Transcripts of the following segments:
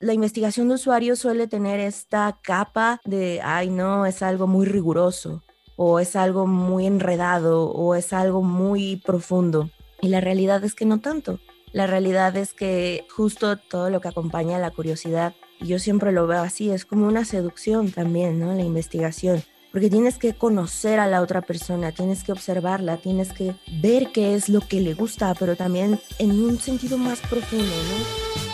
la investigación de usuarios suele tener esta capa de, ay no, es algo muy riguroso o es algo muy enredado o es algo muy profundo. Y la realidad es que no tanto. La realidad es que justo todo lo que acompaña a la curiosidad, y yo siempre lo veo así, es como una seducción también, ¿no? La investigación. Porque tienes que conocer a la otra persona, tienes que observarla, tienes que ver qué es lo que le gusta, pero también en un sentido más profundo, ¿no?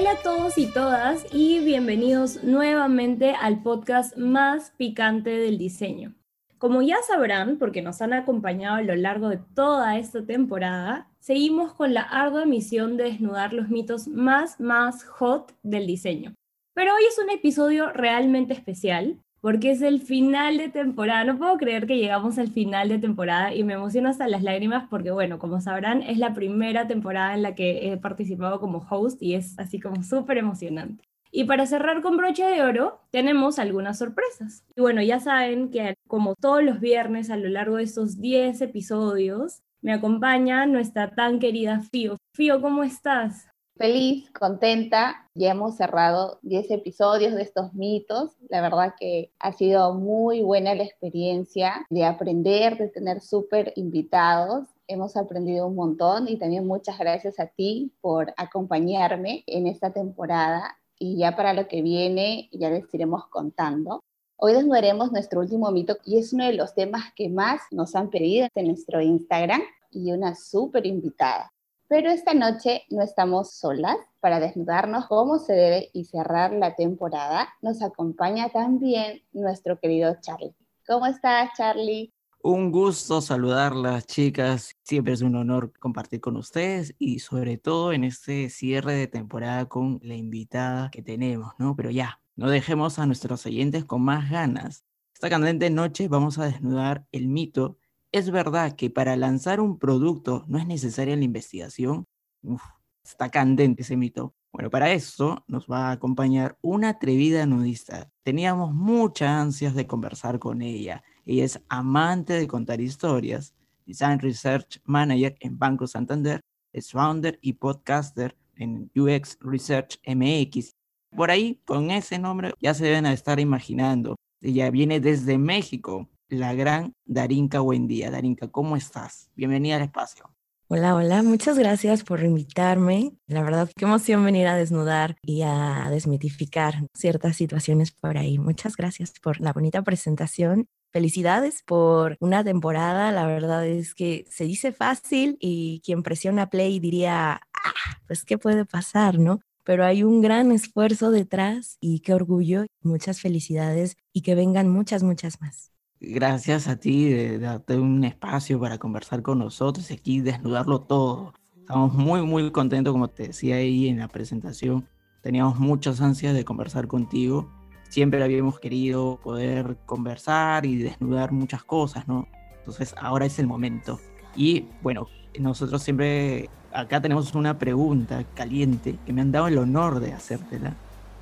Hola a todos y todas y bienvenidos nuevamente al podcast más picante del diseño. Como ya sabrán, porque nos han acompañado a lo largo de toda esta temporada, seguimos con la ardua misión de desnudar los mitos más, más hot del diseño. Pero hoy es un episodio realmente especial porque es el final de temporada. No puedo creer que llegamos al final de temporada y me emociono hasta las lágrimas porque, bueno, como sabrán, es la primera temporada en la que he participado como host y es así como súper emocionante. Y para cerrar con broche de oro, tenemos algunas sorpresas. Y bueno, ya saben que como todos los viernes a lo largo de estos 10 episodios, me acompaña nuestra tan querida Fío. Fío, ¿cómo estás? Feliz, contenta. Ya hemos cerrado 10 episodios de estos mitos. La verdad que ha sido muy buena la experiencia de aprender, de tener súper invitados. Hemos aprendido un montón y también muchas gracias a ti por acompañarme en esta temporada. Y ya para lo que viene, ya les iremos contando. Hoy desnudaremos nuestro último mito y es uno de los temas que más nos han pedido en nuestro Instagram y una súper invitada. Pero esta noche no estamos solas para desnudarnos como se debe y cerrar la temporada. Nos acompaña también nuestro querido Charlie. ¿Cómo estás, Charlie? Un gusto saludarlas, chicas. Siempre es un honor compartir con ustedes y sobre todo en este cierre de temporada con la invitada que tenemos, ¿no? Pero ya, no dejemos a nuestros oyentes con más ganas. Esta candente noche vamos a desnudar el mito ¿Es verdad que para lanzar un producto no es necesaria la investigación? Uf, está candente ese mito. Bueno, para eso nos va a acompañar una atrevida nudista. Teníamos muchas ansias de conversar con ella. Ella es amante de contar historias, Design Research Manager en Banco Santander, es founder y podcaster en UX Research MX. Por ahí, con ese nombre, ya se deben estar imaginando. Ella viene desde México la gran Darinka día. Darinka, ¿cómo estás? Bienvenida al espacio. Hola, hola, muchas gracias por invitarme. La verdad, qué emoción venir a desnudar y a desmitificar ciertas situaciones por ahí. Muchas gracias por la bonita presentación. Felicidades por una temporada. La verdad es que se dice fácil y quien presiona play diría, ah, pues qué puede pasar, ¿no? Pero hay un gran esfuerzo detrás y qué orgullo, muchas felicidades y que vengan muchas, muchas más gracias a ti de, darte un espacio para conversar con nosotros y aquí desnudarlo todo. Estamos muy, muy contentos, como te decía ahí en la presentación. Teníamos muchas ansias de conversar contigo. Siempre habíamos querido poder conversar y desnudar muchas cosas, ¿no? Entonces ahora es el momento. Y bueno, nosotros siempre acá tenemos una pregunta caliente que me han dado el honor de hacértela.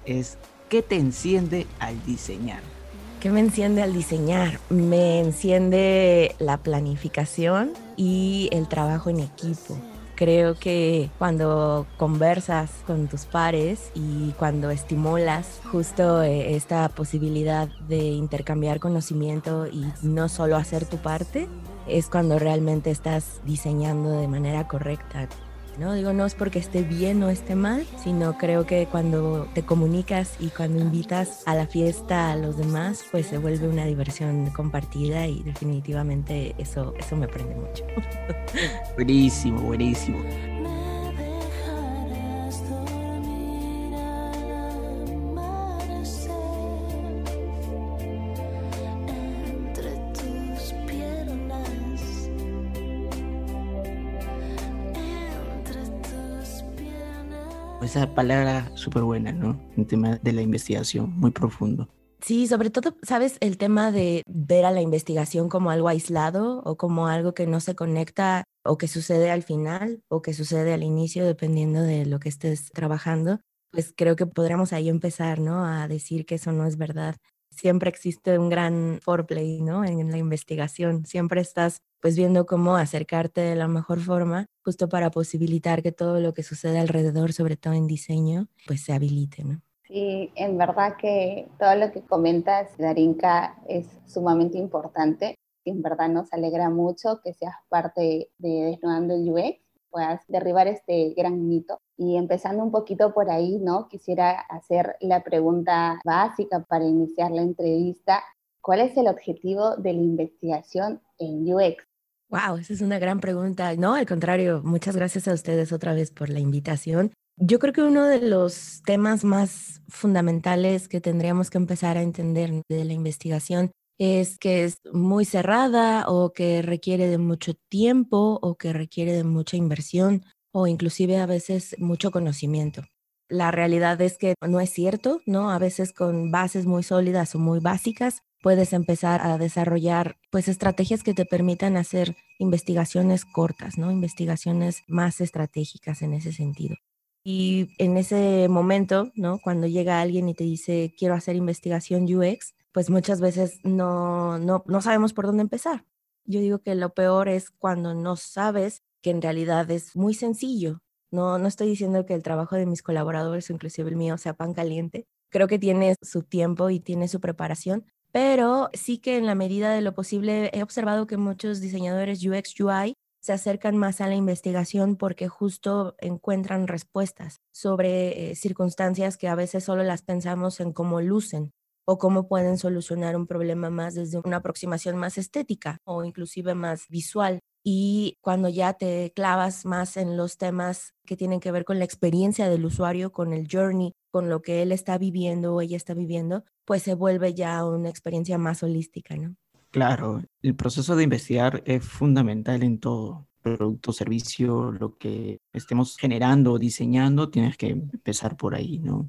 Es, ¿qué te enciende al diseñar? ¿Qué me enciende al diseñar? Me enciende la planificación y el trabajo en equipo. Creo que cuando conversas con tus pares y cuando estimulas justo eh, esta posibilidad de intercambiar conocimiento y no solo hacer tu parte, es cuando realmente estás diseñando de manera correcta. ¿No? Digo, no es porque esté bien o esté mal, sino creo que cuando te comunicas y cuando invitas a la fiesta a los demás, pues se vuelve una diversión compartida y definitivamente eso, eso me prende mucho. buenísimo, buenísimo. Esa palabra súper buena, ¿no? En tema de la investigación, muy profundo. Sí, sobre todo, ¿sabes? El tema de ver a la investigación como algo aislado o como algo que no se conecta o que sucede al final o que sucede al inicio, dependiendo de lo que estés trabajando. pues creo que podríamos ahí empezar, ¿no? A decir que eso no es verdad. Siempre existe un gran foreplay, ¿no? En la investigación. Siempre estás pues viendo cómo acercarte de la mejor forma, justo para posibilitar que todo lo que sucede alrededor, sobre todo en diseño, pues se habilite, ¿no? Sí, en verdad que todo lo que comentas, Darinka, es sumamente importante. En verdad nos alegra mucho que seas parte de Desnudando el UX, puedas derribar este gran mito. Y empezando un poquito por ahí, ¿no? Quisiera hacer la pregunta básica para iniciar la entrevista. ¿Cuál es el objetivo de la investigación en UX? Wow, esa es una gran pregunta. No, al contrario, muchas gracias a ustedes otra vez por la invitación. Yo creo que uno de los temas más fundamentales que tendríamos que empezar a entender de la investigación es que es muy cerrada o que requiere de mucho tiempo o que requiere de mucha inversión o inclusive a veces mucho conocimiento. La realidad es que no es cierto, ¿no? A veces con bases muy sólidas o muy básicas puedes empezar a desarrollar pues estrategias que te permitan hacer investigaciones cortas, ¿no? Investigaciones más estratégicas en ese sentido. Y en ese momento, ¿no? Cuando llega alguien y te dice, quiero hacer investigación UX, pues muchas veces no, no, no sabemos por dónde empezar. Yo digo que lo peor es cuando no sabes que en realidad es muy sencillo. No, no estoy diciendo que el trabajo de mis colaboradores, inclusive el mío, sea pan caliente. Creo que tiene su tiempo y tiene su preparación, pero sí que en la medida de lo posible he observado que muchos diseñadores UX UI se acercan más a la investigación porque justo encuentran respuestas sobre eh, circunstancias que a veces solo las pensamos en cómo lucen o cómo pueden solucionar un problema más desde una aproximación más estética o inclusive más visual. Y cuando ya te clavas más en los temas que tienen que ver con la experiencia del usuario, con el journey, con lo que él está viviendo o ella está viviendo, pues se vuelve ya una experiencia más holística, ¿no? Claro, el proceso de investigar es fundamental en todo. Producto, servicio, lo que estemos generando o diseñando, tienes que empezar por ahí, ¿no?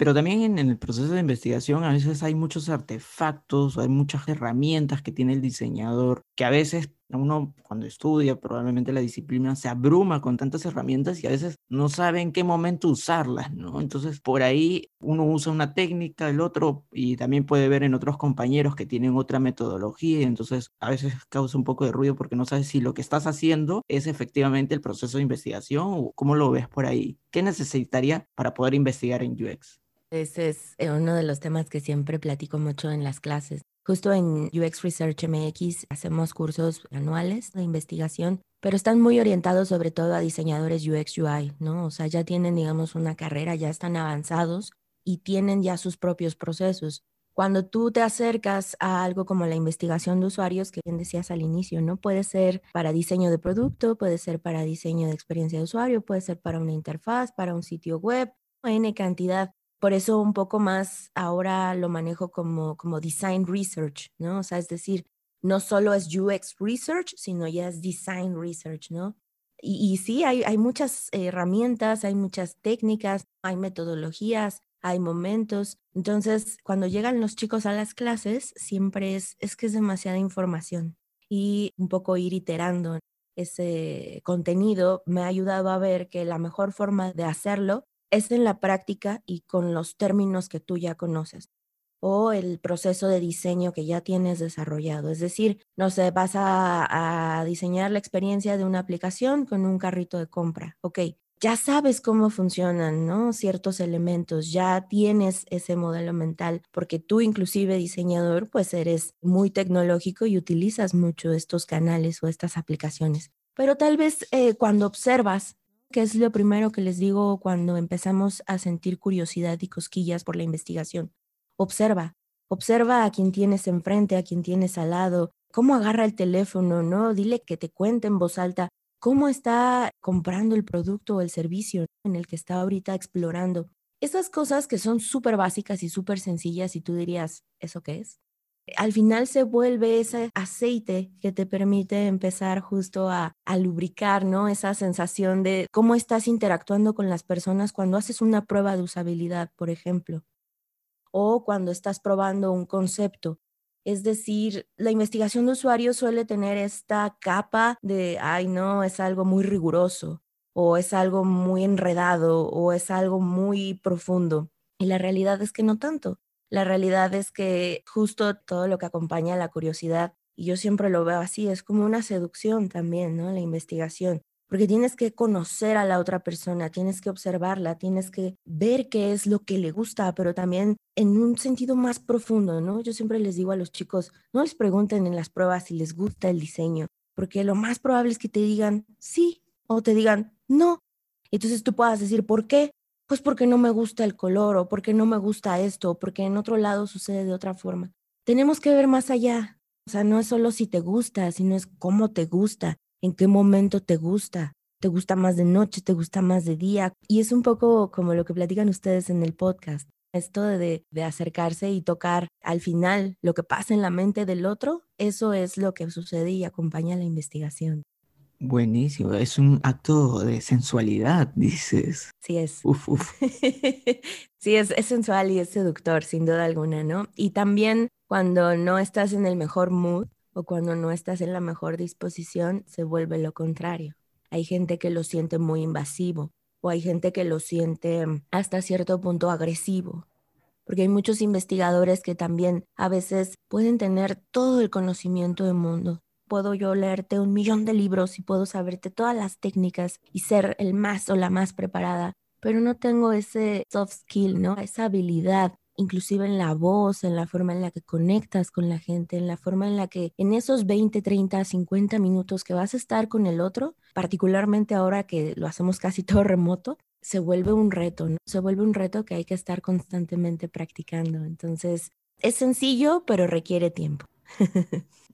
Pero también en, el proceso de investigación a veces hay muchos artefactos, hay muchas herramientas que tiene el diseñador, que a veces uno cuando estudia probablemente la disciplina se abruma con tantas herramientas y a veces no sabe en qué momento usarlas, ¿no? Entonces por ahí uno usa una técnica, el otro, y también puede ver en otros compañeros que tienen otra metodología, y entonces a veces causa un poco de ruido porque no sabes si lo que estás haciendo es efectivamente el proceso de investigación o cómo lo ves por ahí. ¿Qué necesitaría para poder investigar en UX? Ese es eh, uno de los temas que siempre platico mucho en las clases. Justo en UX Research MX hacemos cursos anuales de investigación, pero están muy orientados sobre todo a diseñadores UX UI, ¿no? O sea, ya tienen, digamos, una carrera, ya están avanzados y tienen ya sus propios procesos. Cuando tú te acercas a algo como la investigación de usuarios, que bien decías al inicio, ¿no? Puede ser para diseño de producto, puede ser para diseño de experiencia de usuario, puede ser para una interfaz, para un sitio web, N cantidad por eso un poco más ahora lo manejo como, como design research, ¿no? O sea, es decir, no solo es UX research, sino ya es design research, ¿no? Y, y sí, hay, hay muchas herramientas, hay muchas técnicas, hay metodologías, hay momentos. Entonces, cuando llegan los chicos a las clases, siempre es, es que es demasiada información y un poco ir iterando ese contenido me ha ayudado a ver que la mejor forma de hacerlo es en la práctica y con los términos que tú ya conoces o el proceso de diseño que ya tienes desarrollado. Es decir, no sé, vas a, diseñar la experiencia de una aplicación con un carrito de compra. Ok, ya sabes cómo funcionan, ¿no? Ciertos elementos, ya tienes ese modelo mental, porque tú inclusive diseñador, pues eres muy tecnológico y utilizas mucho estos canales o estas aplicaciones. Pero tal vez eh, cuando observas que es lo primero que les digo cuando empezamos a sentir curiosidad y cosquillas por la investigación. Observa, observa a quien tienes enfrente, a quien tienes al lado, cómo agarra el teléfono, ¿no? Dile que te cuente en voz alta cómo está comprando el producto o el servicio en el que está ahorita explorando. Esas cosas que son súper básicas y súper sencillas y tú dirías, ¿eso qué es? Al final se vuelve ese aceite que te permite empezar justo a, lubricar, ¿no? Esa sensación de cómo estás interactuando con las personas cuando haces una prueba de usabilidad, por ejemplo, o cuando estás probando un concepto. Es decir, la investigación de usuarios suele tener esta capa de, ay, no, es algo muy riguroso. o es algo muy enredado o es algo muy profundo. Y la realidad es que no tanto. La realidad es que justo todo lo que acompaña a la curiosidad, y yo siempre lo veo así, es como una seducción también, ¿no? La investigación, porque tienes que conocer a la otra persona, tienes que observarla, tienes que ver qué es lo que le gusta, pero también en un sentido más profundo, ¿no? Yo siempre les digo a los chicos, no les pregunten en las pruebas si les gusta el diseño, porque lo más probable es que te digan sí o te digan no. Entonces tú puedas decir, ¿por qué? Pues porque no me gusta el color o porque no me gusta esto o porque en otro lado sucede de otra forma. Tenemos que ver más allá. O sea, no es solo si te gusta, sino es cómo te gusta, en qué momento te gusta. ¿Te gusta más de noche? ¿Te gusta más de día? Y es un poco como lo que platican ustedes en el podcast. Esto de, de acercarse y tocar al final lo que pasa en la mente del otro, eso es lo que sucede y acompaña la investigación. Buenísimo, es un acto de sensualidad, dices. Sí es. Uf, uf. sí, es, es sensual y es seductor, sin duda alguna, ¿no? Y también cuando no estás en el mejor mood o cuando no estás en la mejor disposición, se vuelve lo contrario. Hay gente que lo siente muy invasivo o hay gente que lo siente hasta cierto punto agresivo, porque hay muchos investigadores que también a veces pueden tener todo el conocimiento del mundo, puedo yo leerte un millón de libros y puedo saberte todas las técnicas y ser el más o la más preparada, pero no tengo ese soft skill, ¿no? Esa habilidad inclusive en la voz, en la forma en la que conectas con la gente, en la forma en la que en esos 20, 30, 50 minutos que vas a estar con el otro, particularmente ahora que lo hacemos casi todo remoto, se vuelve un reto, ¿no? Se vuelve un reto que hay que estar constantemente practicando. Entonces, es sencillo, pero requiere tiempo.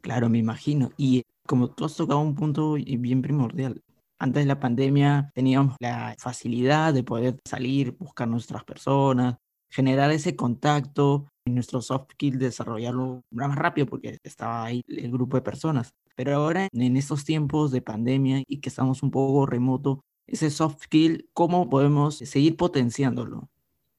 Claro, me imagino. Y como tú has tocado un punto bien primordial, antes de la pandemia teníamos la facilidad de poder salir, buscar nuestras personas, generar ese contacto, y nuestro soft skill desarrollarlo más rápido porque estaba ahí el grupo de personas. Pero ahora, en estos tiempos de pandemia y que estamos un poco remoto, ese soft skill, ¿cómo podemos seguir potenciándolo?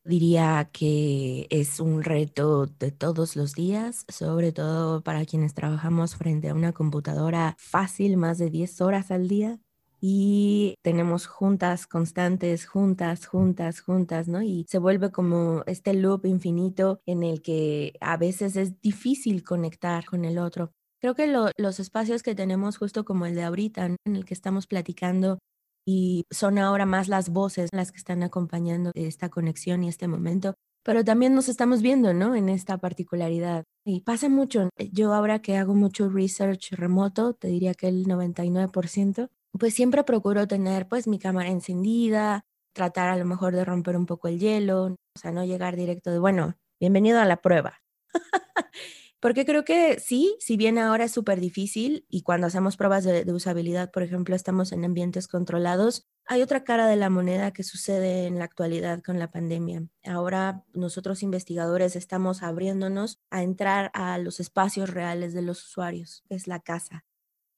Diría que es un reto de todos los días, sobre todo para quienes trabajamos frente a una computadora fácil más de 10 horas al día y tenemos juntas constantes, juntas, juntas, juntas, ¿no? Y se vuelve como este loop infinito en el que a veces es difícil conectar con el otro. Creo que los espacios que tenemos justo como el de ahorita, en el que estamos platicando y son ahora más las voces las que están acompañando esta conexión y este momento, pero también nos estamos viendo, ¿no? En esta particularidad. Y pasa mucho. Yo ahora que hago mucho research remoto, te diría que el 99%, pues siempre procuro tener pues mi cámara encendida, tratar a lo mejor de romper un poco el hielo, o sea, no llegar directo de, bueno, bienvenido a la prueba. Porque creo que sí, si bien ahora es súper difícil y cuando hacemos pruebas de, usabilidad, por ejemplo, estamos en ambientes controlados, hay otra cara de la moneda que sucede en la actualidad con la pandemia. Ahora nosotros investigadores estamos abriéndonos a entrar a los espacios reales de los usuarios, que es la casa.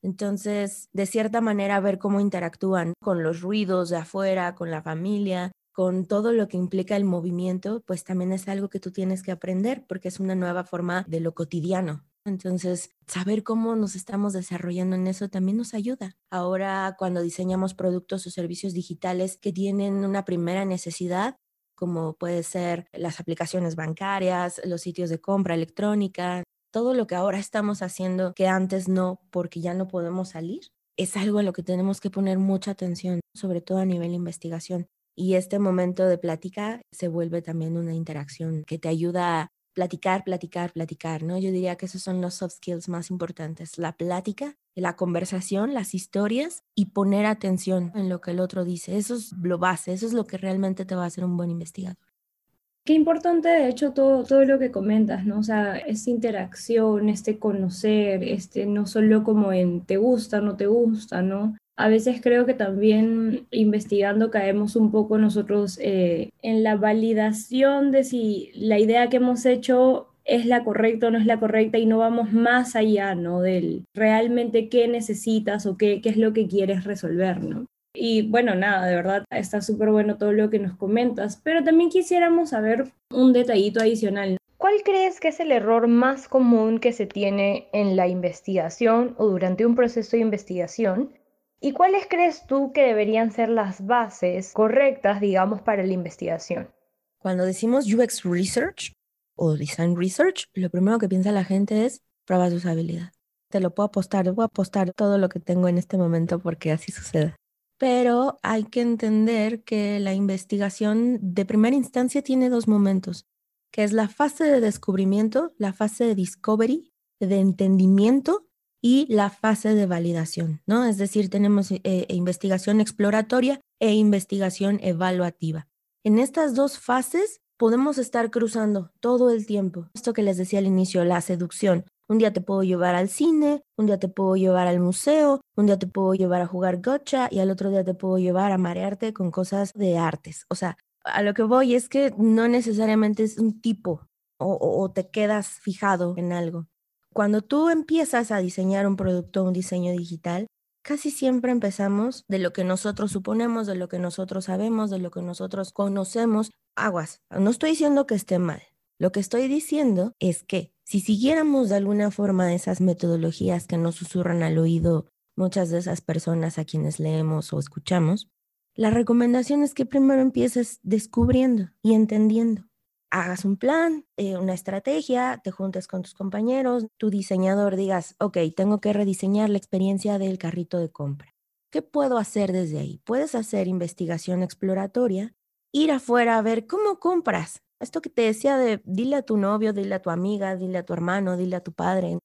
Entonces, de cierta manera, ver cómo interactúan con los ruidos de afuera, con la familia, con todo lo que implica el movimiento, pues también es algo que tú tienes que aprender porque es una nueva forma de lo cotidiano. Entonces, saber cómo nos estamos desarrollando en eso también nos ayuda. Ahora, cuando diseñamos productos o servicios digitales que tienen una primera necesidad, como puede ser las aplicaciones bancarias, los sitios de compra electrónica, todo lo que ahora estamos haciendo que antes no, porque ya no podemos salir, es algo a lo que tenemos que poner mucha atención, sobre todo a nivel de investigación. Y este momento de plática se vuelve también una interacción que te ayuda a platicar, platicar, platicar, ¿no? Yo diría que esos son los soft skills más importantes, la plática, la conversación, las historias y poner atención en lo que el otro dice. Eso es lo base, eso es lo que realmente te va a hacer un buen investigador. Qué importante, de hecho, todo, todo lo que comentas, ¿no? O sea, esta interacción, este conocer, este no solo como en te gusta, no te gusta, ¿no? A veces creo que también investigando caemos un poco nosotros eh, en la validación de si la idea que hemos hecho es la correcta o no es la correcta y no vamos más allá, ¿no? Del realmente qué necesitas o qué, qué es lo que quieres resolver, ¿no? Y bueno, nada, de verdad está súper bueno todo lo que nos comentas, pero también quisiéramos saber un detallito adicional. ¿Cuál crees que es el error más común que se tiene en la investigación o durante un proceso de investigación ¿Y cuáles crees tú que deberían ser las bases correctas, digamos, para la investigación? Cuando decimos UX Research o Design Research, lo primero que piensa la gente es pruebas de usabilidad. Te lo puedo apostar, voy a apostar todo lo que tengo en este momento porque así sucede. Pero hay que entender que la investigación de primera instancia tiene dos momentos, que es la fase de descubrimiento, la fase de discovery, de entendimiento y la fase de validación, ¿no? Es decir, tenemos eh, eh, investigación exploratoria e investigación evaluativa. En estas dos fases podemos estar cruzando todo el tiempo. Esto que les decía al inicio, la seducción. Un día te puedo llevar al cine, un día te puedo llevar al museo, un día te puedo llevar a jugar gotcha y al otro día te puedo llevar a marearte con cosas de artes. O sea, a lo que voy es que no necesariamente es un tipo o te quedas fijado en algo. Cuando tú empiezas a diseñar un producto, un diseño digital, casi siempre empezamos de lo que nosotros suponemos, de lo que nosotros sabemos, de lo que nosotros conocemos. Aguas, no estoy diciendo que esté mal. Lo que estoy diciendo es que si siguiéramos de alguna forma esas metodologías que nos susurran al oído muchas de esas personas a quienes leemos o escuchamos, la recomendación es que primero empieces descubriendo y entendiendo hagas un plan, eh, una estrategia, te juntes con tus compañeros, tu diseñador digas, ok, tengo que rediseñar la experiencia del carrito de compra. ¿Qué puedo hacer desde ahí? Puedes hacer investigación exploratoria, ir afuera a ver cómo compras. Esto que te decía de dile a tu novio, dile a tu amiga, dile a tu hermano, dile a tu padre,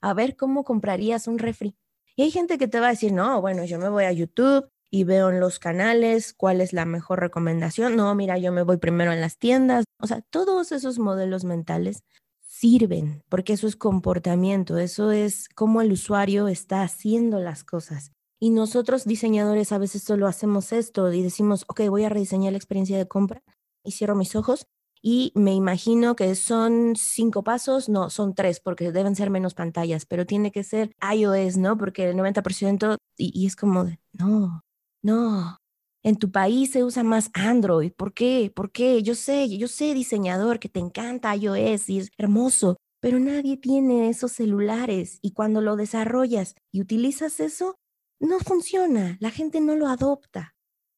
a ver cómo comprarías un refri. Y hay gente que te va a decir, no, bueno, yo me voy a YouTube, y veo en los canales cuál es la mejor recomendación. No, mira, yo me voy primero en las tiendas. O sea, todos esos modelos mentales sirven porque eso es comportamiento, eso es cómo el usuario está haciendo las cosas. Y nosotros diseñadores a veces solo hacemos esto y decimos, ok, voy a rediseñar la experiencia de compra y cierro mis ojos y me imagino que son cinco pasos, no, son tres porque deben ser menos pantallas, pero tiene que ser iOS, ¿no? Porque el 90% y, y es como, de, no, no, en tu país se usa más Android. ¿Por qué? ¿Por qué? Yo sé, yo sé, diseñador, que te encanta iOS y es hermoso, pero nadie tiene esos celulares y cuando lo desarrollas y utilizas eso, no funciona, la gente no lo adopta.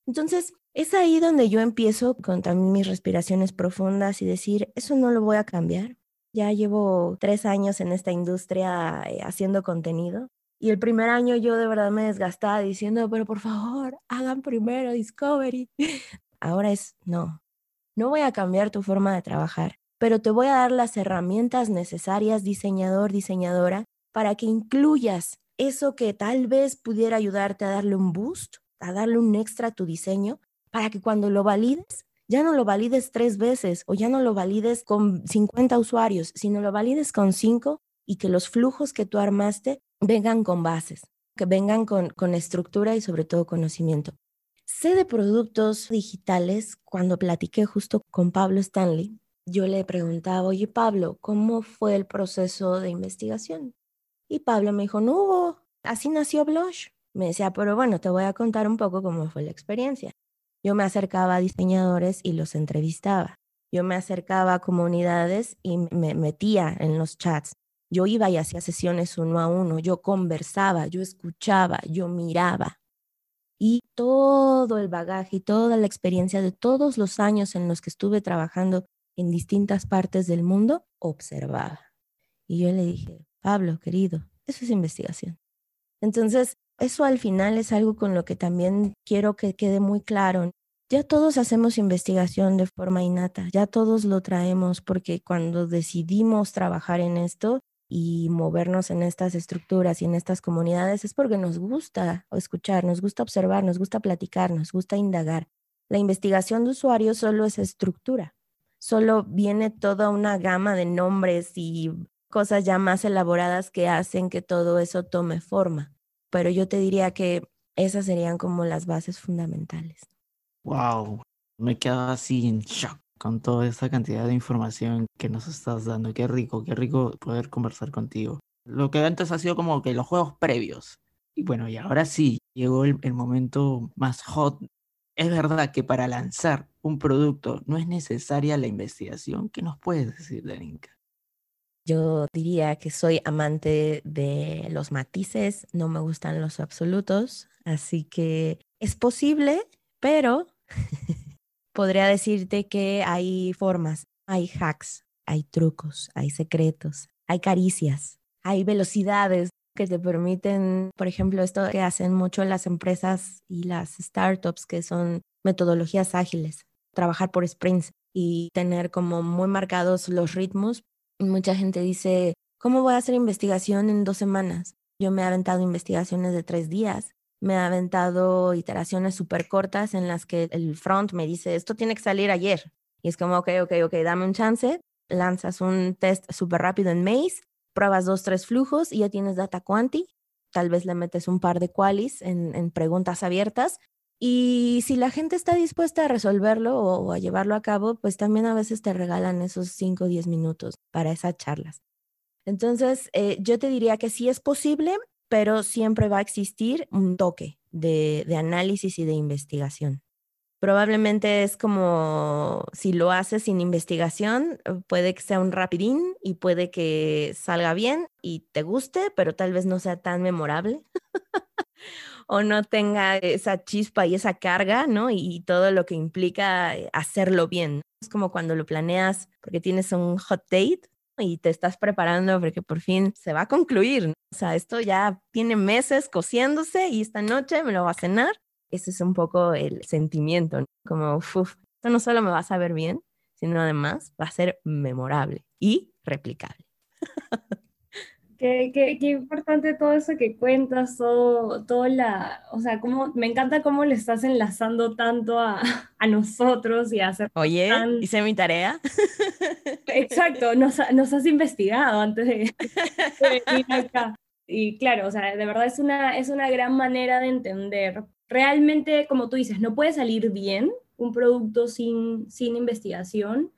Entonces, es ahí donde yo empiezo con también mis respiraciones profundas y decir, eso no lo voy a cambiar. Ya llevo tres años en esta industria eh, haciendo contenido y el primer año yo de verdad me desgastaba diciendo, pero por favor, hagan primero Discovery. Ahora es, no, no voy a cambiar tu forma de trabajar, pero te voy a dar las herramientas necesarias, diseñador, diseñadora, para que incluyas eso que tal vez pudiera ayudarte a darle un boost, a darle un extra a tu diseño, para que cuando lo valides, ya no lo valides tres veces o ya no lo valides con 50 usuarios, sino lo valides con cinco y que los flujos que tú armaste vengan con bases, que vengan con, con estructura y sobre todo conocimiento. Sé de productos digitales cuando platiqué justo con Pablo Stanley. Yo le preguntaba, oye Pablo, ¿cómo fue el proceso de investigación? Y Pablo me dijo, no hubo, así nació Blush. Me decía, pero bueno, te voy a contar un poco cómo fue la experiencia. Yo me acercaba a diseñadores y los entrevistaba. Yo me acercaba a comunidades y me metía en los chats yo iba y hacía sesiones uno a uno, yo conversaba, yo escuchaba, yo miraba. Y todo el bagaje y toda la experiencia de todos los años en los que estuve trabajando en distintas partes del mundo, observaba. Y yo le dije, Pablo, querido, eso es investigación. Entonces, eso al final es algo con lo que también quiero que quede muy claro. Ya todos hacemos investigación de forma innata, ya todos lo traemos porque cuando decidimos trabajar en esto, y movernos en estas estructuras y en estas comunidades es porque nos gusta escuchar, nos gusta observar, nos gusta platicar, nos gusta indagar. La investigación de usuarios solo es estructura, solo viene toda una gama de nombres y cosas ya más elaboradas que hacen que todo eso tome forma. Pero yo te diría que esas serían como las bases fundamentales. Wow, me quedo así en shock con toda esa cantidad de información que nos estás dando. Qué rico, qué rico poder conversar contigo. Lo que antes ha sido como que los juegos previos. Y bueno, y ahora sí, llegó el, momento más hot. Es verdad que para lanzar un producto no es necesaria la investigación. ¿Qué nos puedes decir, Darinka? Yo diría que soy amante de los matices, no me gustan los absolutos. Así que es posible, pero podría decirte que hay formas, hay hacks, hay trucos, hay secretos, hay caricias, hay velocidades que te permiten, por ejemplo, esto que hacen mucho las empresas y las startups, que son metodologías ágiles, trabajar por sprints y tener como muy marcados los ritmos. Mucha gente dice, ¿cómo voy a hacer investigación en dos semanas? Yo me he aventado investigaciones de tres días, me he aventado iteraciones súper cortas en las que el front me dice, esto tiene que salir ayer. Y es como, ok, ok, ok, dame un chance, lanzas un test súper rápido en Maze, pruebas dos, tres flujos y ya tienes data quanti. Tal vez le metes un par de qualis en, en preguntas abiertas y si la gente está dispuesta a resolverlo o, a llevarlo a cabo, pues también a veces te regalan esos 5 o 10 minutos para esas charlas. Entonces, eh, yo te diría que sí es posible, pero siempre va a existir un toque de, de análisis y de investigación. Probablemente es como si lo haces sin investigación, puede que sea un rapidín y puede que salga bien y te guste, pero tal vez no sea tan memorable. o no tenga esa chispa y esa carga, ¿no? Y, todo lo que implica eh, hacerlo bien. Es como cuando lo planeas porque tienes un hot date y te estás preparando porque por fin se va a concluir. O sea, esto ya tiene meses cociéndose y esta noche me lo va a cenar. Ese es un poco el sentimiento, ¿no? como, uff, esto no solo me va a saber bien, sino además va a ser memorable y replicable. Qué, qué, qué, importante todo eso que cuentas, todo, todo la, o sea, cómo, me encanta cómo le estás enlazando tanto a, a nosotros y a hacer... Oye, hice mi tarea. Exacto, nos, nos has investigado antes de, de, venir acá. Y claro, o sea, de verdad es una, es una gran manera de entender. Realmente, como tú dices, no puede salir bien un producto sin, sin investigación,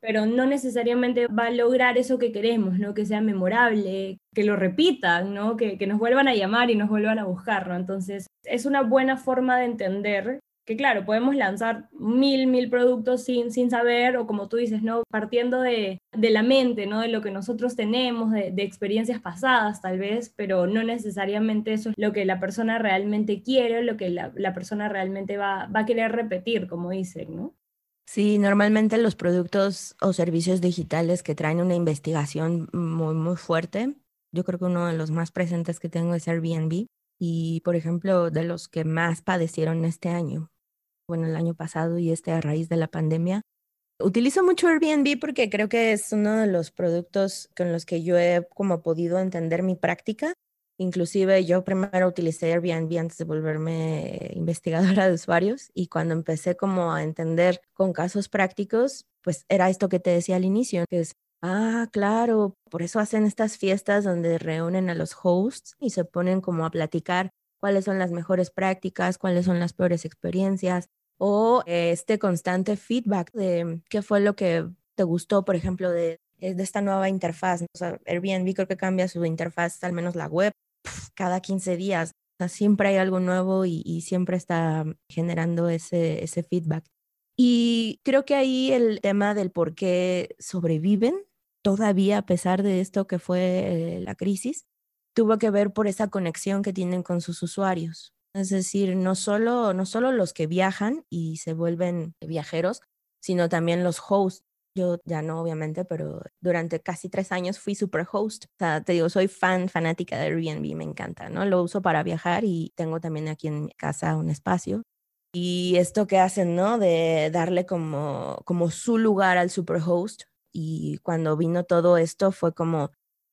pero no necesariamente va a lograr eso que queremos, ¿no? Que sea memorable, que lo repitan, ¿no? Que, que nos vuelvan a llamar y nos vuelvan a buscar, ¿no? Entonces, es una buena forma de entender que claro, podemos lanzar mil, mil productos sin, sin saber, o como tú dices, ¿no? Partiendo de, de la mente, ¿no? De lo que nosotros tenemos, de, de, experiencias pasadas tal vez, pero no necesariamente eso es lo que la persona realmente quiere, lo que la, la persona realmente va, va a querer repetir, como dicen, ¿no? Sí, normalmente los productos o servicios digitales que traen una investigación muy, muy fuerte, yo creo que uno de los más presentes que tengo es Airbnb y, por ejemplo, de los que más padecieron este año, bueno, el año pasado y este a raíz de la pandemia. Utilizo mucho Airbnb porque creo que es uno de los productos con los que yo he como podido entender mi práctica Inclusive yo primero utilicé Airbnb antes de volverme investigadora de usuarios y cuando empecé como a entender con casos prácticos, pues era esto que te decía al inicio, que es, ah, claro, por eso hacen estas fiestas donde reúnen a los hosts y se ponen como a platicar cuáles son las mejores prácticas, cuáles son las peores experiencias o este constante feedback de qué fue lo que te gustó, por ejemplo, de, de esta nueva interfaz. O sea, Airbnb creo que cambia su interfaz, al menos la web, cada 15 días. siempre hay algo nuevo y, siempre está generando ese, ese feedback. Y creo que ahí el tema del por qué sobreviven todavía a pesar de esto que fue eh, la crisis, tuvo que ver por esa conexión que tienen con sus usuarios. Es decir, no solo, no solo los que viajan y se vuelven viajeros, sino también los hosts yo ya no, obviamente, pero durante casi tres años fui super host. O sea, te digo, soy fan, fanática de Airbnb, me encanta, ¿no? Lo uso para viajar y tengo también aquí en mi casa un espacio. Y esto que hacen, ¿no? De darle como, como su lugar al superhost. Y cuando vino todo esto fue como,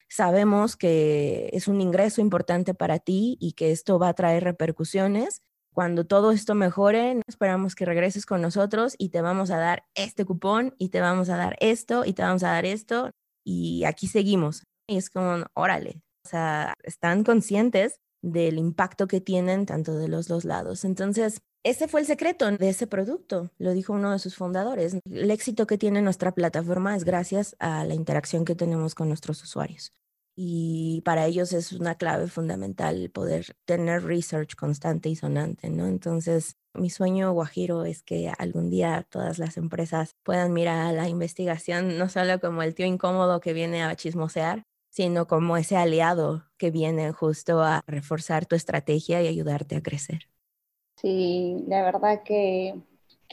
sabemos que es un ingreso importante para ti y que esto va a traer repercusiones cuando todo esto mejore, esperamos que regreses con nosotros y te vamos a dar este cupón y te vamos a dar esto y te vamos a dar esto y aquí seguimos. Y es como, órale, o sea, están conscientes del impacto que tienen tanto de los dos lados. Entonces, ese fue el secreto de ese producto, lo dijo uno de sus fundadores. El éxito que tiene nuestra plataforma es gracias a la interacción que tenemos con nuestros usuarios y para ellos es una clave fundamental poder tener research constante y sonante, ¿no? Entonces, mi sueño guajiro es que algún día todas las empresas puedan mirar a la investigación no solo como el tío incómodo que viene a chismosear, sino como ese aliado que viene justo a reforzar tu estrategia y ayudarte a crecer. Sí, la verdad que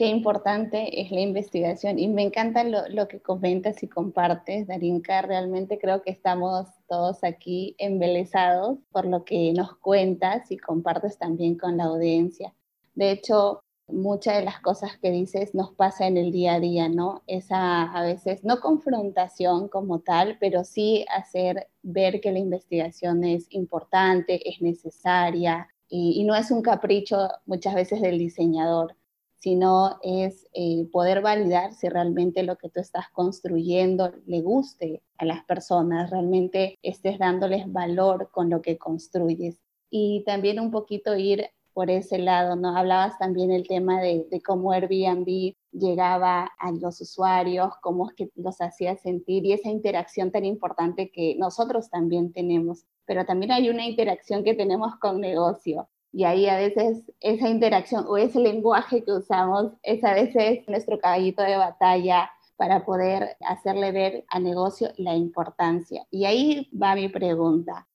qué importante es la investigación y me encanta lo, que comentas y compartes, Darinka. Realmente creo que estamos todos aquí embelesados por lo que nos cuentas y compartes también con la audiencia. De hecho, muchas de las cosas que dices nos pasa en el día a día, ¿no? Esa a veces, no confrontación como tal, pero sí hacer ver que la investigación es importante, es necesaria y, no es un capricho muchas veces del diseñador, sino es eh, poder validar si realmente lo que tú estás construyendo le guste a las personas, realmente estés dándoles valor con lo que construyes. Y también un poquito ir por ese lado, ¿no? Hablabas también el tema de, cómo Airbnb llegaba a los usuarios, cómo es que los hacía sentir y esa interacción tan importante que nosotros también tenemos. Pero también hay una interacción que tenemos con negocio. Y ahí a veces esa interacción o ese lenguaje que usamos es a veces nuestro caballito de batalla para poder hacerle ver al negocio la importancia. Y ahí va mi pregunta.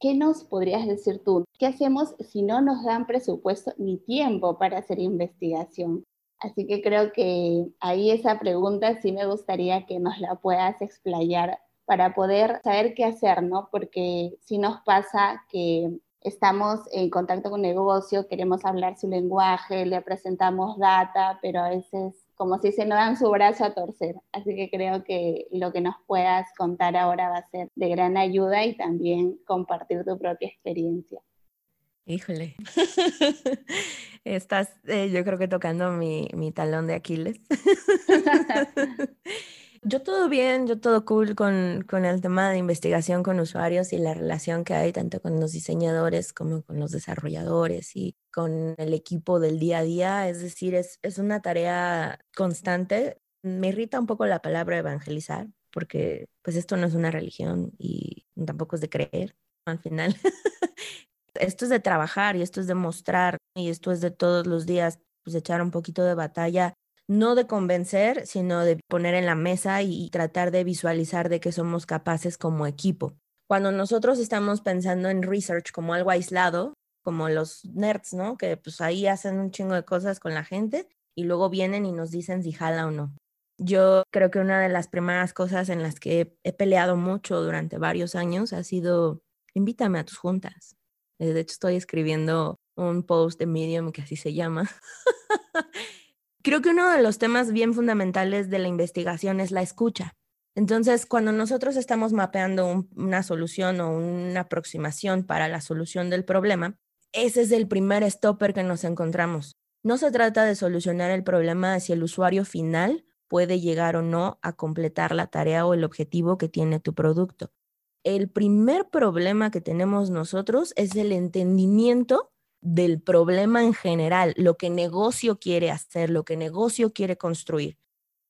¿Qué nos podrías decir tú? ¿Qué hacemos si no nos dan presupuesto ni tiempo para hacer investigación? Así que creo que ahí esa pregunta sí me gustaría que nos la puedas explayar para poder saber qué hacer, ¿no? Porque si nos pasa que estamos en contacto con negocio, queremos hablar su lenguaje, le presentamos data, pero a veces como si se nos dan su brazo a torcer. Así que creo que lo que nos puedas contar ahora va a ser de gran ayuda y también compartir tu propia experiencia. Híjole, estás eh, yo creo que tocando mi, mi talón de Aquiles. Yo todo bien, yo todo cool con, con, el tema de investigación con usuarios y la relación que hay tanto con los diseñadores como con los desarrolladores y con el equipo del día a día. Es decir, es, es una tarea constante. Me irrita un poco la palabra evangelizar porque pues esto no es una religión y tampoco es de creer al final. esto es de trabajar y esto es de mostrar y esto es de todos los días pues echar un poquito de batalla no de convencer, sino de poner en la mesa y tratar de visualizar de que somos capaces como equipo. Cuando nosotros estamos pensando en research como algo aislado, como los nerds, ¿no? Que pues ahí hacen un chingo de cosas con la gente y luego vienen y nos dicen si jala o no. Yo creo que una de las primeras cosas en las que he peleado mucho durante varios años ha sido invítame a tus juntas. Eh, de hecho, estoy escribiendo un post de Medium que así se llama. Creo que uno de los temas bien fundamentales de la investigación es la escucha. Entonces, cuando nosotros estamos mapeando una solución o una aproximación para la solución del problema, ese es el primer stopper que nos encontramos. No se trata de solucionar el problema si el usuario final puede llegar o no a completar la tarea o el objetivo que tiene tu producto. El primer problema que tenemos nosotros es el entendimiento del problema en general, lo que negocio quiere hacer, lo que negocio quiere construir.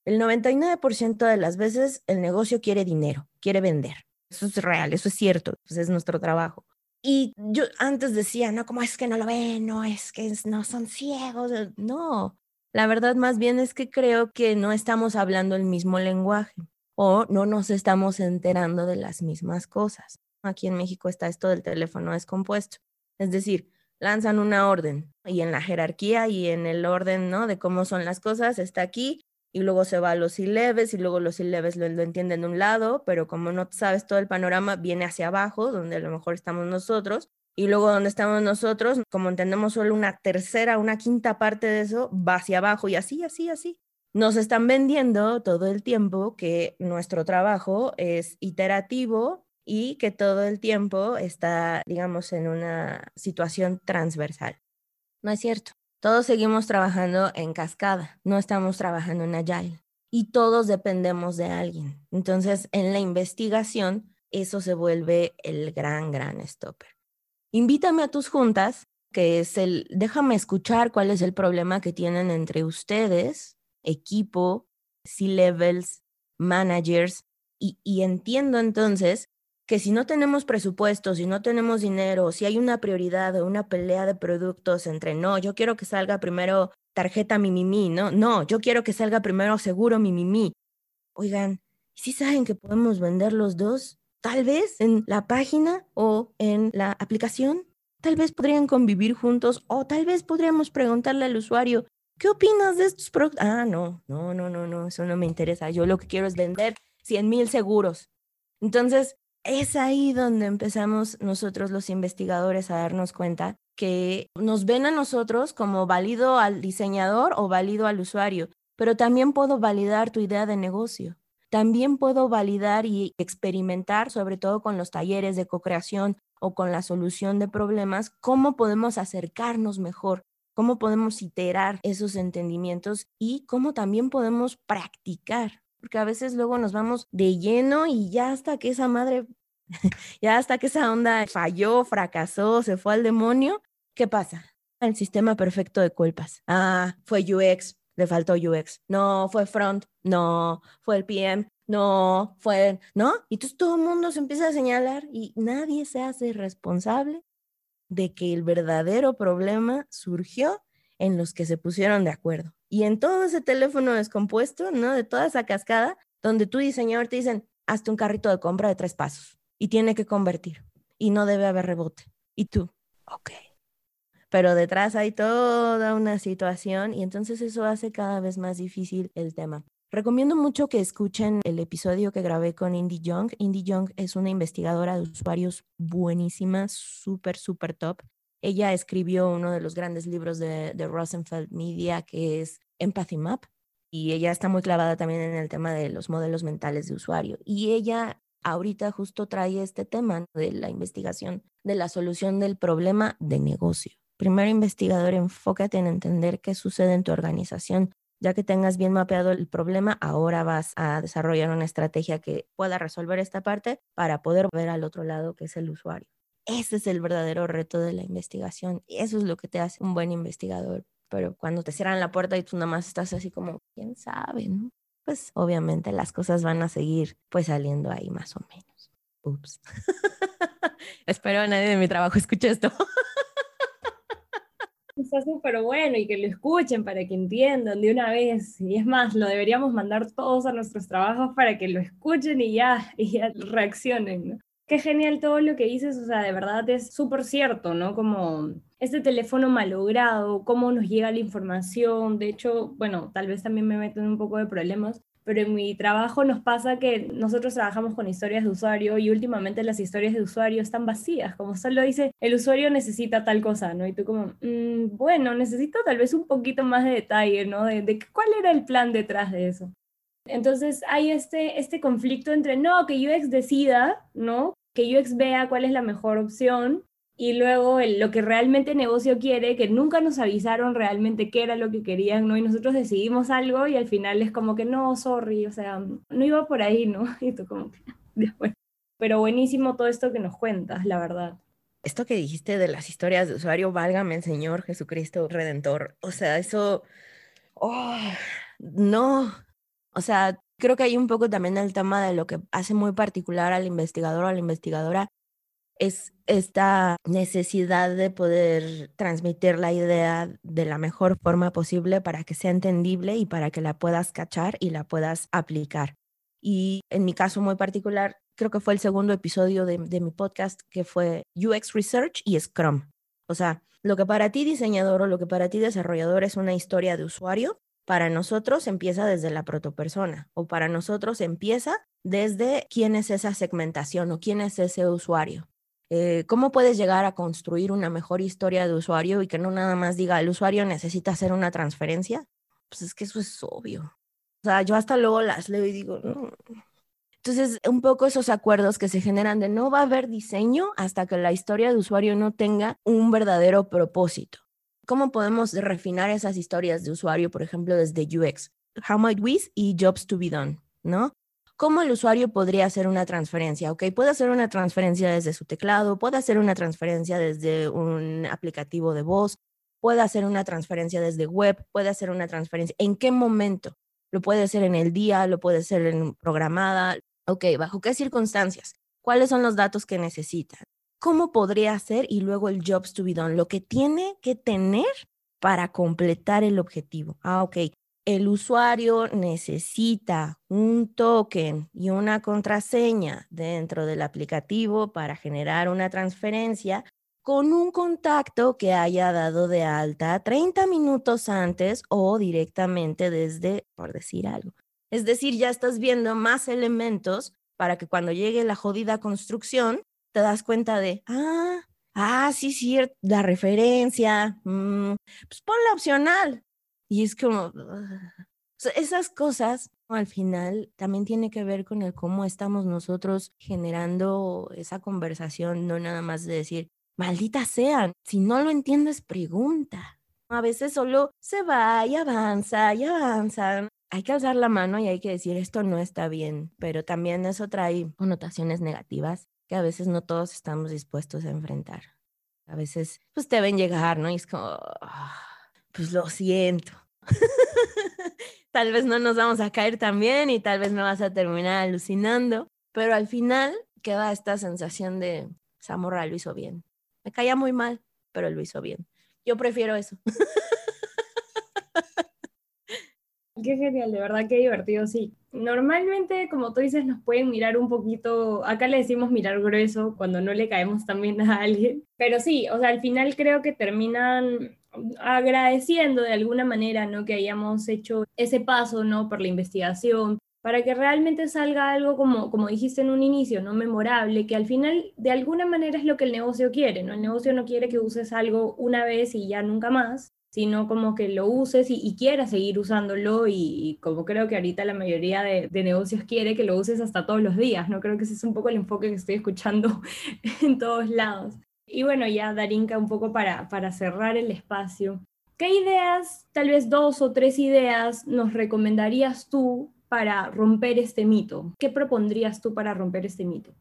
El 99% de las veces el negocio quiere dinero, quiere vender. Eso es real, eso es cierto, pues es nuestro trabajo. Y yo antes decía, no, como es que no lo ven, no, es que no son ciegos, eh, no. La verdad más bien es que creo que no estamos hablando el mismo lenguaje o no nos estamos enterando de las mismas cosas. Aquí en México está esto del teléfono descompuesto. Es decir, lanzan una orden y en la jerarquía y en el orden, ¿no? De cómo son las cosas, está aquí y luego se va a los leves y luego los leves lo, lo entienden de un lado, pero como no sabes todo el panorama, viene hacia abajo, donde a lo mejor estamos nosotros, y luego donde estamos nosotros, como entendemos solo una tercera, una quinta parte de eso, va hacia abajo y así, así, así. Nos están vendiendo todo el tiempo que nuestro trabajo es iterativo y que todo el tiempo está, digamos, en una situación transversal. No es cierto. Todos seguimos trabajando en cascada, no estamos trabajando en agile y todos dependemos de alguien. Entonces, en la investigación, eso se vuelve el gran, gran stopper. Invítame a tus juntas, que es el, déjame escuchar cuál es el problema que tienen entre ustedes, equipo, C-levels, managers, y, y entiendo entonces que si no tenemos presupuesto, si no tenemos dinero, si hay una prioridad o una pelea de productos entre no, yo quiero que salga primero tarjeta Mimimi, no, no, yo quiero que salga primero seguro Mimimi. Oigan, si saben que podemos vender los dos? tal vez en la página o en la aplicación, tal vez podrían convivir juntos o tal vez podríamos preguntarle al usuario, ¿qué opinas de estos productos? Ah, no, no, no, no, no, eso no me interesa. Yo lo que quiero es vender 100 mil seguros. Entonces, es ahí donde empezamos nosotros los investigadores a darnos cuenta que nos ven a nosotros como válido al diseñador o válido al usuario, pero también puedo validar tu idea de negocio. También puedo validar y experimentar, sobre todo con los talleres de co-creación o con la solución de problemas, cómo podemos acercarnos mejor, cómo podemos iterar esos entendimientos y cómo también podemos practicar porque a veces luego nos vamos de lleno y ya hasta que esa madre, ya hasta que esa onda falló, fracasó, se fue al demonio, ¿qué pasa? El sistema perfecto de culpas. Ah, fue UX, le faltó UX. No, fue front. No, fue el PM. No, fue, ¿no? Y entonces todo el mundo se empieza a señalar y nadie se hace responsable de que el verdadero problema surgió en los que se pusieron de acuerdo. Y en todo ese teléfono descompuesto, ¿no? De toda esa cascada, donde tú diseñador te dicen, hazte un carrito de compra de tres pasos y tiene que convertir y no debe haber rebote. Y tú, ok. Pero detrás hay toda una situación y entonces eso hace cada vez más difícil el tema. Recomiendo mucho que escuchen el episodio que grabé con Indy Young. Indy Young es una investigadora de usuarios buenísima, súper, súper top. Ella escribió uno de los grandes libros de, de Rosenfeld Media, que es Empathy Map y ella está muy clavada también en el tema de los modelos mentales de usuario. Y ella ahorita justo trae este tema de la investigación de la solución del problema de negocio. Primero investigador, enfócate en entender qué sucede en tu organización. Ya que tengas bien mapeado el problema, ahora vas a desarrollar una estrategia que pueda resolver esta parte para poder ver al otro lado, que es el usuario. Ese es el verdadero reto de la investigación. Eso es lo que te hace un buen investigador pero cuando te cierran la puerta y tú nada más estás así como, quién sabe, ¿no? Pues obviamente las cosas van a seguir pues saliendo ahí más o menos. Ups. Espero que nadie de mi trabajo escuche esto. Está súper bueno y que lo escuchen para que entiendan de una vez. Y es más, lo deberíamos mandar todos a nuestros trabajos para que lo escuchen y ya, y ya reaccionen, ¿no? Qué genial todo lo que dices, o sea, de verdad es súper cierto, ¿no? Como este teléfono malogrado, cómo nos llega la información. De hecho, bueno, tal vez también me meto en un poco de problemas, pero en mi trabajo nos pasa que nosotros trabajamos con historias de usuario y últimamente las historias de usuario están vacías, como solo dice, el usuario necesita tal cosa, ¿no? Y tú como, mm, bueno, necesito tal vez un poquito más de detalle, ¿no? De, de, cuál era el plan detrás de eso. Entonces hay este, este conflicto entre, no, que UX decida, ¿no? Que UX vea cuál es la mejor opción, y luego lo que realmente el negocio quiere, que nunca nos avisaron realmente qué era lo que querían, ¿no? Y nosotros decidimos algo y al final es como que no, sorry, o sea, no iba por ahí, ¿no? Y tú como que. Pero buenísimo todo esto que nos cuentas, la verdad. Esto que dijiste de las historias de usuario, válgame el Señor Jesucristo Redentor, o sea, eso, oh, no, o sea, creo que hay un poco también el tema de lo que hace muy particular al investigador o a la investigadora, es esta necesidad de poder transmitir la idea de la mejor forma posible para que sea entendible y para que la puedas cachar y la puedas aplicar. Y en mi caso muy particular, creo que fue el segundo episodio de, mi podcast que fue UX Research y Scrum. O sea, lo que para ti diseñador o lo que para ti desarrollador es una historia de usuario, para nosotros empieza desde la protopersona o para nosotros empieza desde quién es esa segmentación o quién es ese usuario. Eh, ¿Cómo puedes llegar a construir una mejor historia de usuario y que no nada más diga el usuario necesita hacer una transferencia? Pues es que eso es obvio. O sea, yo hasta luego las leo y digo, no. Entonces, un poco esos acuerdos que se generan de no va a haber diseño hasta que la historia de usuario no tenga un verdadero propósito. ¿Cómo podemos refinar esas historias de usuario, por ejemplo, desde UX? How might we y Jobs to be done, ¿no? ¿Cómo el usuario podría hacer una transferencia? Ok, puede hacer una transferencia desde su teclado, puede hacer una transferencia desde un aplicativo de voz, puede hacer una transferencia desde web, puede hacer una transferencia. ¿En qué momento? Lo puede hacer en el día, lo puede hacer en programada. Ok, ¿bajo qué circunstancias? ¿Cuáles son los datos que necesita? ¿Cómo podría hacer? Y luego el jobs to be done, lo que tiene que tener para completar el objetivo. Ah, ok. el usuario necesita un token y una contraseña dentro del aplicativo para generar una transferencia con un contacto que haya dado de alta 30 minutos antes o directamente desde, por decir algo. Es decir, ya estás viendo más elementos para que cuando llegue la jodida construcción te das cuenta de, ah, ah, sí, cierto, la referencia, mm, pues ponla opcional. Y es como, esas cosas al final también tiene que ver con el cómo estamos nosotros generando esa conversación, no nada más de decir, maldita sean, si no lo entiendes, pregunta. A veces solo se va y avanza y avanza. Hay que alzar la mano y hay que decir esto no está bien, pero también eso trae connotaciones negativas a veces no todos estamos dispuestos a enfrentar. A veces pues deben llegar, ¿no? Y es como, ah, pues lo siento. tal vez no nos vamos a caer tan bien y tal vez me vas a terminar alucinando, pero al final queda esta sensación de, Zamorra lo hizo bien. Me caía muy mal, pero lo hizo bien. Yo prefiero eso. Qué genial, de verdad, qué divertido, sí. Normalmente, como tú dices, nos pueden mirar un poquito, acá le decimos mirar grueso cuando no le caemos también a alguien, pero sí, o sea, al final creo que terminan agradeciendo de alguna manera, ¿no? Que hayamos hecho ese paso, ¿no? Por la investigación, para que realmente salga algo como, como dijiste en un inicio, no memorable, que al final de alguna manera es lo que el negocio quiere, ¿no? El negocio no quiere que uses algo una vez y ya nunca más, sino como que lo uses y, quieras seguir usándolo y, como creo que ahorita la mayoría de, negocios quiere que lo uses hasta todos los días, ¿no? Creo que ese es un poco el enfoque que estoy escuchando en todos lados. Y bueno, ya Darinka, un poco para, para cerrar el espacio. ¿Qué ideas, tal vez dos o tres ideas, nos recomendarías tú para romper este mito? ¿Qué propondrías tú para romper este mito?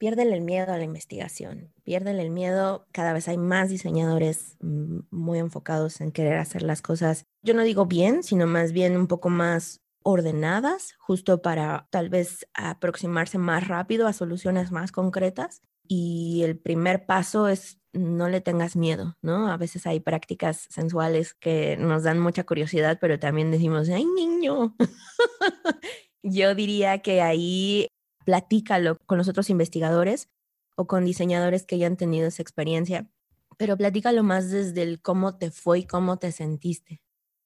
Pierden el miedo a la investigación, pierden el miedo, cada vez hay más diseñadores mm, muy enfocados en querer hacer las cosas, yo no digo bien, sino más bien un poco más ordenadas, justo para tal vez aproximarse más rápido a soluciones más concretas. Y el primer paso es no le tengas miedo, ¿no? A veces hay prácticas sensuales que nos dan mucha curiosidad, pero también decimos, ay, niño. Yo diría que ahí platícalo con los otros investigadores o con diseñadores que ya han tenido esa experiencia, pero platícalo más desde el cómo te fue y cómo te sentiste.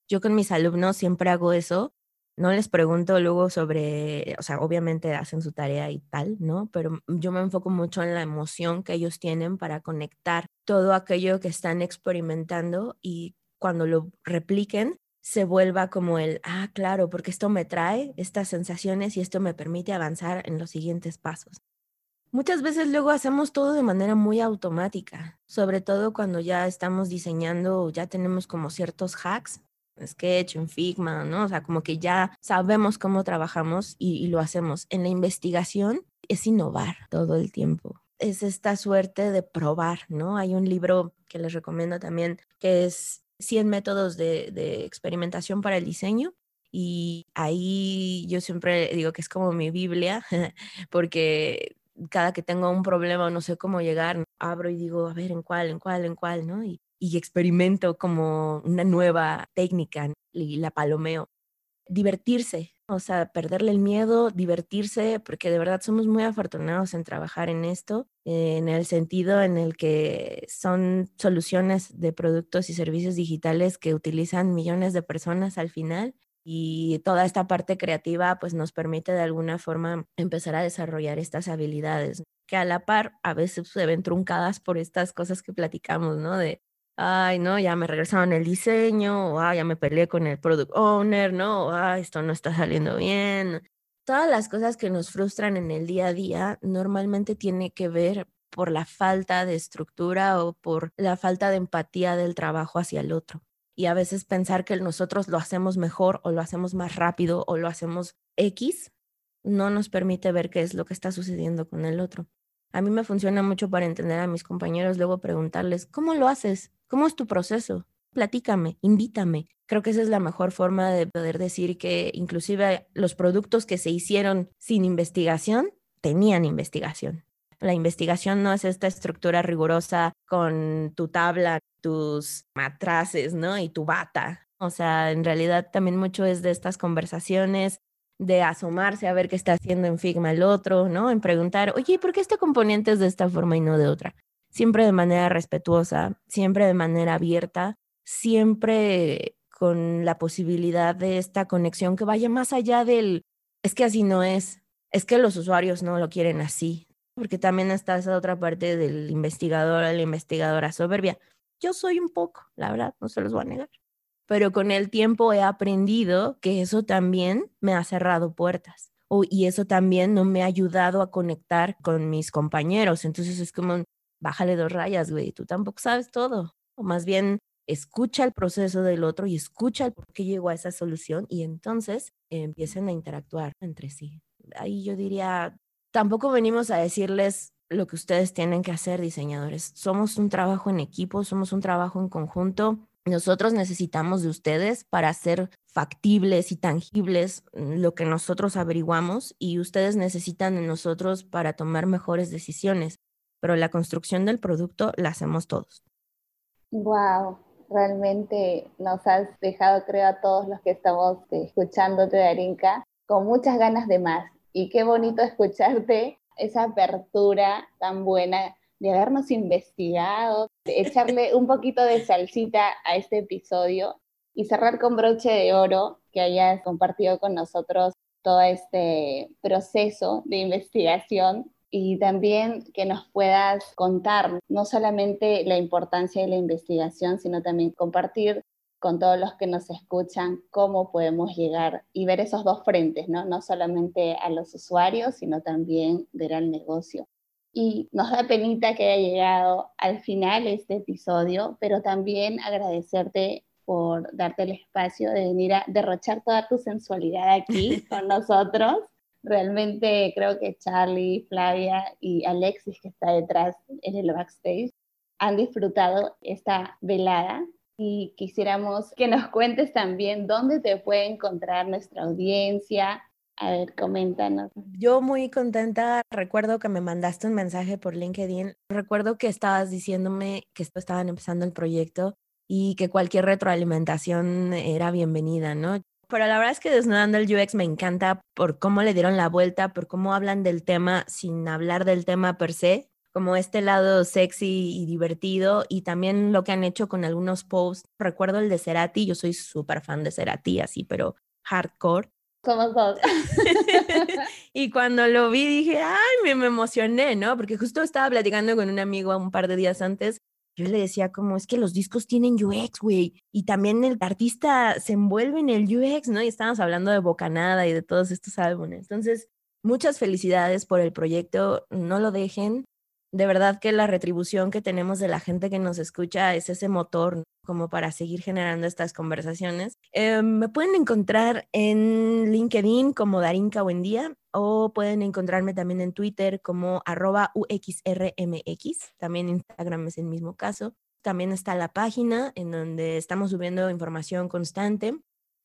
Yo con mis alumnos siempre hago eso no les pregunto luego sobre, o sea, obviamente hacen su tarea y tal, ¿no? Pero yo me enfoco mucho en la emoción que ellos tienen para conectar todo aquello que están experimentando y cuando lo repliquen se vuelva como el, ah, claro, porque esto me trae estas sensaciones y esto me permite avanzar en los siguientes pasos. Muchas veces luego hacemos todo de manera muy automática, sobre todo cuando ya estamos diseñando, ya tenemos como ciertos hacks Sketch, en Figma, ¿no? O sea, como que ya sabemos cómo trabajamos y, lo hacemos. En la investigación es innovar todo el tiempo. Es esta suerte de probar, ¿no? Hay un libro que les recomiendo también que es 100 métodos de, experimentación para el diseño y ahí yo siempre digo que es como mi Biblia, porque cada que tengo un problema o no sé cómo llegar, abro y digo, a ver, ¿en cuál, en cuál, en cuál, no? Y y experimento como una nueva técnica y la palomeo. Divertirse, o sea, perderle el miedo, divertirse, porque de verdad somos muy afortunados en trabajar en esto, en el sentido en el que son soluciones de productos y servicios digitales que utilizan millones de personas al final y toda esta parte creativa pues nos permite de alguna forma empezar a desarrollar estas habilidades que a la par a veces se ven truncadas por estas cosas que platicamos, ¿no? De ay, no, ya me regresaron el diseño, o ay, ya me peleé con el product owner, no, ay, esto no está saliendo bien. Todas las cosas que nos frustran en el día a día normalmente tiene que ver por la falta de estructura o por la falta de empatía del trabajo hacia el otro. Y a veces pensar que nosotros lo hacemos mejor o lo hacemos más rápido o lo hacemos X no nos permite ver qué es lo que está sucediendo con el otro. A mí me funciona mucho para entender a mis compañeros, luego preguntarles, ¿cómo lo haces? ¿Cómo es tu proceso? Platícame, invítame. Creo que esa es la mejor forma de poder decir que inclusive los productos que se hicieron sin investigación tenían investigación. La investigación no es esta estructura rigurosa con tu tabla, tus matraces, ¿no? Y tu bata. O sea, en realidad también mucho es de estas conversaciones, de asomarse a ver qué está haciendo en Figma el otro, ¿no? En preguntar, oye, ¿por qué este componente es de esta forma y no de otra? Siempre de manera respetuosa, siempre de manera abierta, siempre con la posibilidad de esta conexión que vaya más allá del, es que así no es, es que los usuarios no lo quieren así, porque también está esa otra parte del investigador, la investigadora soberbia. Yo soy un poco, la verdad, no se los voy a negar. Pero con el tiempo he aprendido que eso también me ha cerrado puertas. y eso también no me ha ayudado a conectar con mis compañeros. Entonces es como, bájale dos rayas, güey, tú tampoco sabes todo. O más bien, escucha el proceso del otro y escucha el por qué llegó a esa solución y entonces empiecen a interactuar entre sí. Ahí yo diría, tampoco venimos a decirles lo que ustedes tienen que hacer, diseñadores. Somos un trabajo en equipo, somos un trabajo en conjunto. Nosotros necesitamos de ustedes para hacer factibles y tangibles mm, lo que nosotros averiguamos y ustedes necesitan de nosotros para tomar mejores decisiones, pero la construcción del producto la hacemos todos. Wow, realmente nos has dejado, creo, a todos los que estamos escuchándote, Darinka, con muchas ganas de más. Y qué bonito escucharte esa apertura tan buena de habernos investigado, de echarle un poquito de salsita a este episodio y cerrar con broche de oro que hayas compartido con nosotros todo este proceso de investigación y también que nos puedas contar no solamente la importancia de la investigación, sino también compartir con todos los que nos escuchan cómo podemos llegar y ver esos dos frentes, ¿no? No solamente a los usuarios, sino también ver al negocio. Y nos da penita que haya llegado al final este episodio, pero también agradecerte por darte el espacio de venir a derrochar toda tu sensualidad aquí con nosotros Realmente creo que Charlie, Flavia y Alexis, que está detrás en el backstage, han disfrutado esta velada y quisiéramos que nos cuentes también dónde te puede encontrar nuestra audiencia. A ver, coméntanos. Yo muy contenta. Recuerdo que me mandaste un mensaje por LinkedIn. Recuerdo que estabas diciéndome que estaban empezando el proyecto y que cualquier retroalimentación era bienvenida, ¿no? Pero la verdad es que Desnudando el UX me encanta por cómo le dieron la vuelta, por cómo hablan del tema sin hablar del tema per se, como este lado sexy y divertido, y también lo que han hecho con algunos posts. Recuerdo el de Cerati, yo soy súper fan de Cerati, así, pero hardcore. Somos dos. y cuando lo vi dije, ay, me, me emocioné, ¿no? Porque justo estaba platicando con un amigo un par de días antes yo le decía como es que los discos tienen UX, güey, y también el artista se envuelve en el UX, ¿no? Y estábamos hablando de Bocanada y de todos estos álbumes. Entonces, muchas felicidades por el proyecto, no lo dejen, de verdad que la retribución que tenemos de la gente que nos escucha es ese motor como para seguir generando estas conversaciones. Eh, me pueden encontrar en LinkedIn como Darinka Buendía o pueden encontrarme también en Twitter como arroba UXRMX, también Instagram es el mismo caso. También está la página en donde estamos subiendo información constante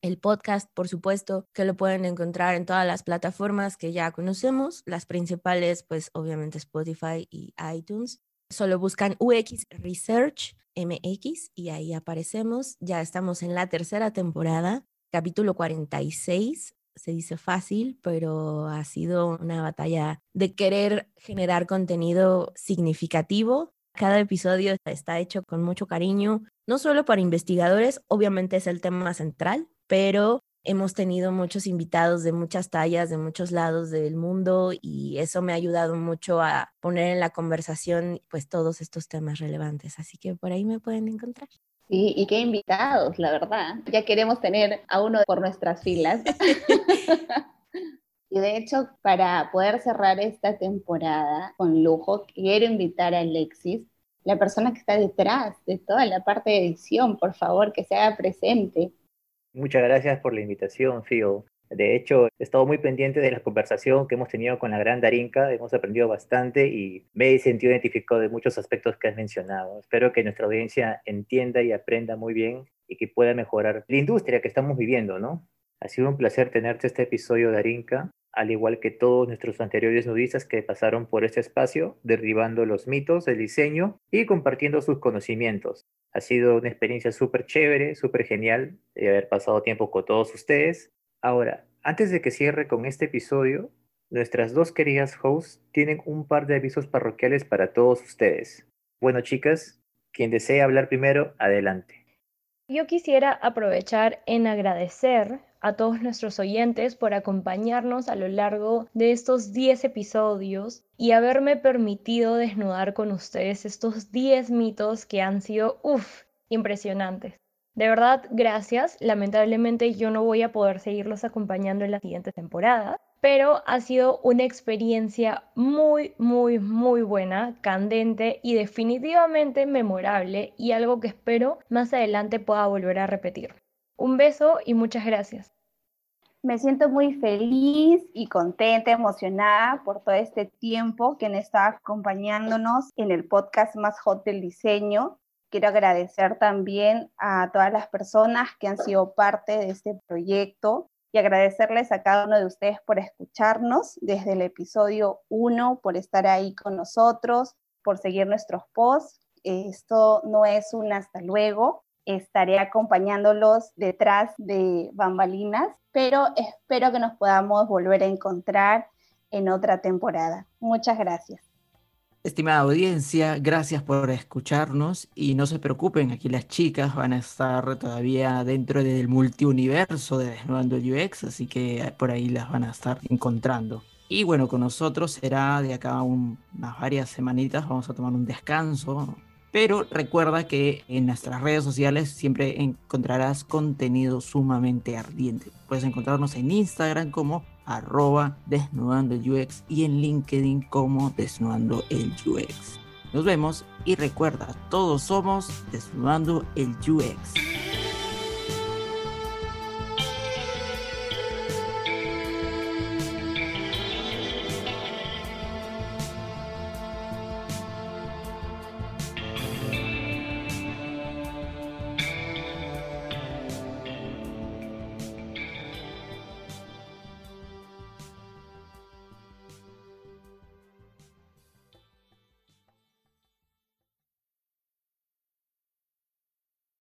el podcast, por supuesto, que lo pueden encontrar en todas las plataformas que ya conocemos, las principales, pues obviamente Spotify y iTunes. Solo buscan UX Research MX y ahí aparecemos. Ya estamos en la tercera temporada, capítulo 46. Se dice fácil, pero ha sido una batalla de querer generar contenido significativo. Cada episodio está hecho con mucho cariño, no solo para investigadores, obviamente es el tema central, pero hemos tenido muchos invitados de muchas tallas, de muchos lados del mundo y eso me ha ayudado mucho a poner en la conversación pues todos estos temas relevantes. Así que por ahí me pueden encontrar. Sí, y qué invitados, la verdad. Ya queremos tener a uno por nuestras filas. y de hecho, para poder cerrar esta temporada con lujo, quiero invitar a Alexis, la persona que está detrás de toda la parte de edición, por favor, que se haga presente Muchas gracias por la invitación, Phil. De hecho, he estado muy pendiente de la conversación que hemos tenido con la gran Darinka, hemos aprendido bastante y me he sentido identificado de muchos aspectos que has mencionado. Espero que nuestra audiencia entienda y aprenda muy bien y que pueda mejorar la industria que estamos viviendo, ¿no? Ha sido un placer tenerte este episodio, Darinka, al igual que todos nuestros anteriores nudistas que pasaron por este espacio, derribando los mitos del diseño y compartiendo sus conocimientos. Ha sido una experiencia súper chévere, súper genial de haber pasado tiempo con todos ustedes. Ahora, antes de que cierre con este episodio, nuestras dos queridas hosts tienen un par de avisos parroquiales para todos ustedes. Bueno, chicas, quien desee hablar primero, adelante. Yo quisiera aprovechar en agradecer a todos nuestros oyentes por acompañarnos a lo largo de estos 10 episodios y haberme permitido desnudar con ustedes estos 10 mitos que han sido, uff, impresionantes. De verdad, gracias. Lamentablemente yo no voy a poder seguirlos acompañando en la siguiente temporada, pero ha sido una experiencia muy, muy, muy buena, candente y definitivamente memorable y algo que espero más adelante pueda volver a repetir. Un beso y muchas gracias. Me siento muy feliz y contenta, emocionada por todo este tiempo que han estado acompañándonos en el podcast más hot del diseño. Quiero agradecer también a todas las personas que han sido parte de este proyecto, y agradecerles a cada uno de ustedes por escucharnos desde el episodio 1, por estar ahí con nosotros, por seguir nuestros posts. Esto no es un hasta luego, estaré acompañándolos detrás de bambalinas, pero espero que nos podamos volver a encontrar en otra temporada. Muchas gracias. Estimada audiencia, gracias por escucharnos y no se preocupen, aquí las chicas van a estar todavía dentro del multiuniverso de Desnudando UX, así que por ahí las van a estar encontrando. Y bueno, con nosotros será de acá unas varias semanitas, vamos a tomar un descanso, pero recuerda que en nuestras redes sociales siempre encontrarás contenido sumamente ardiente. Puedes encontrarnos en Instagram como arroba desnudando el UX y en LinkedIn como desnudando el UX. Nos vemos y recuerda, todos somos desnudando el UX.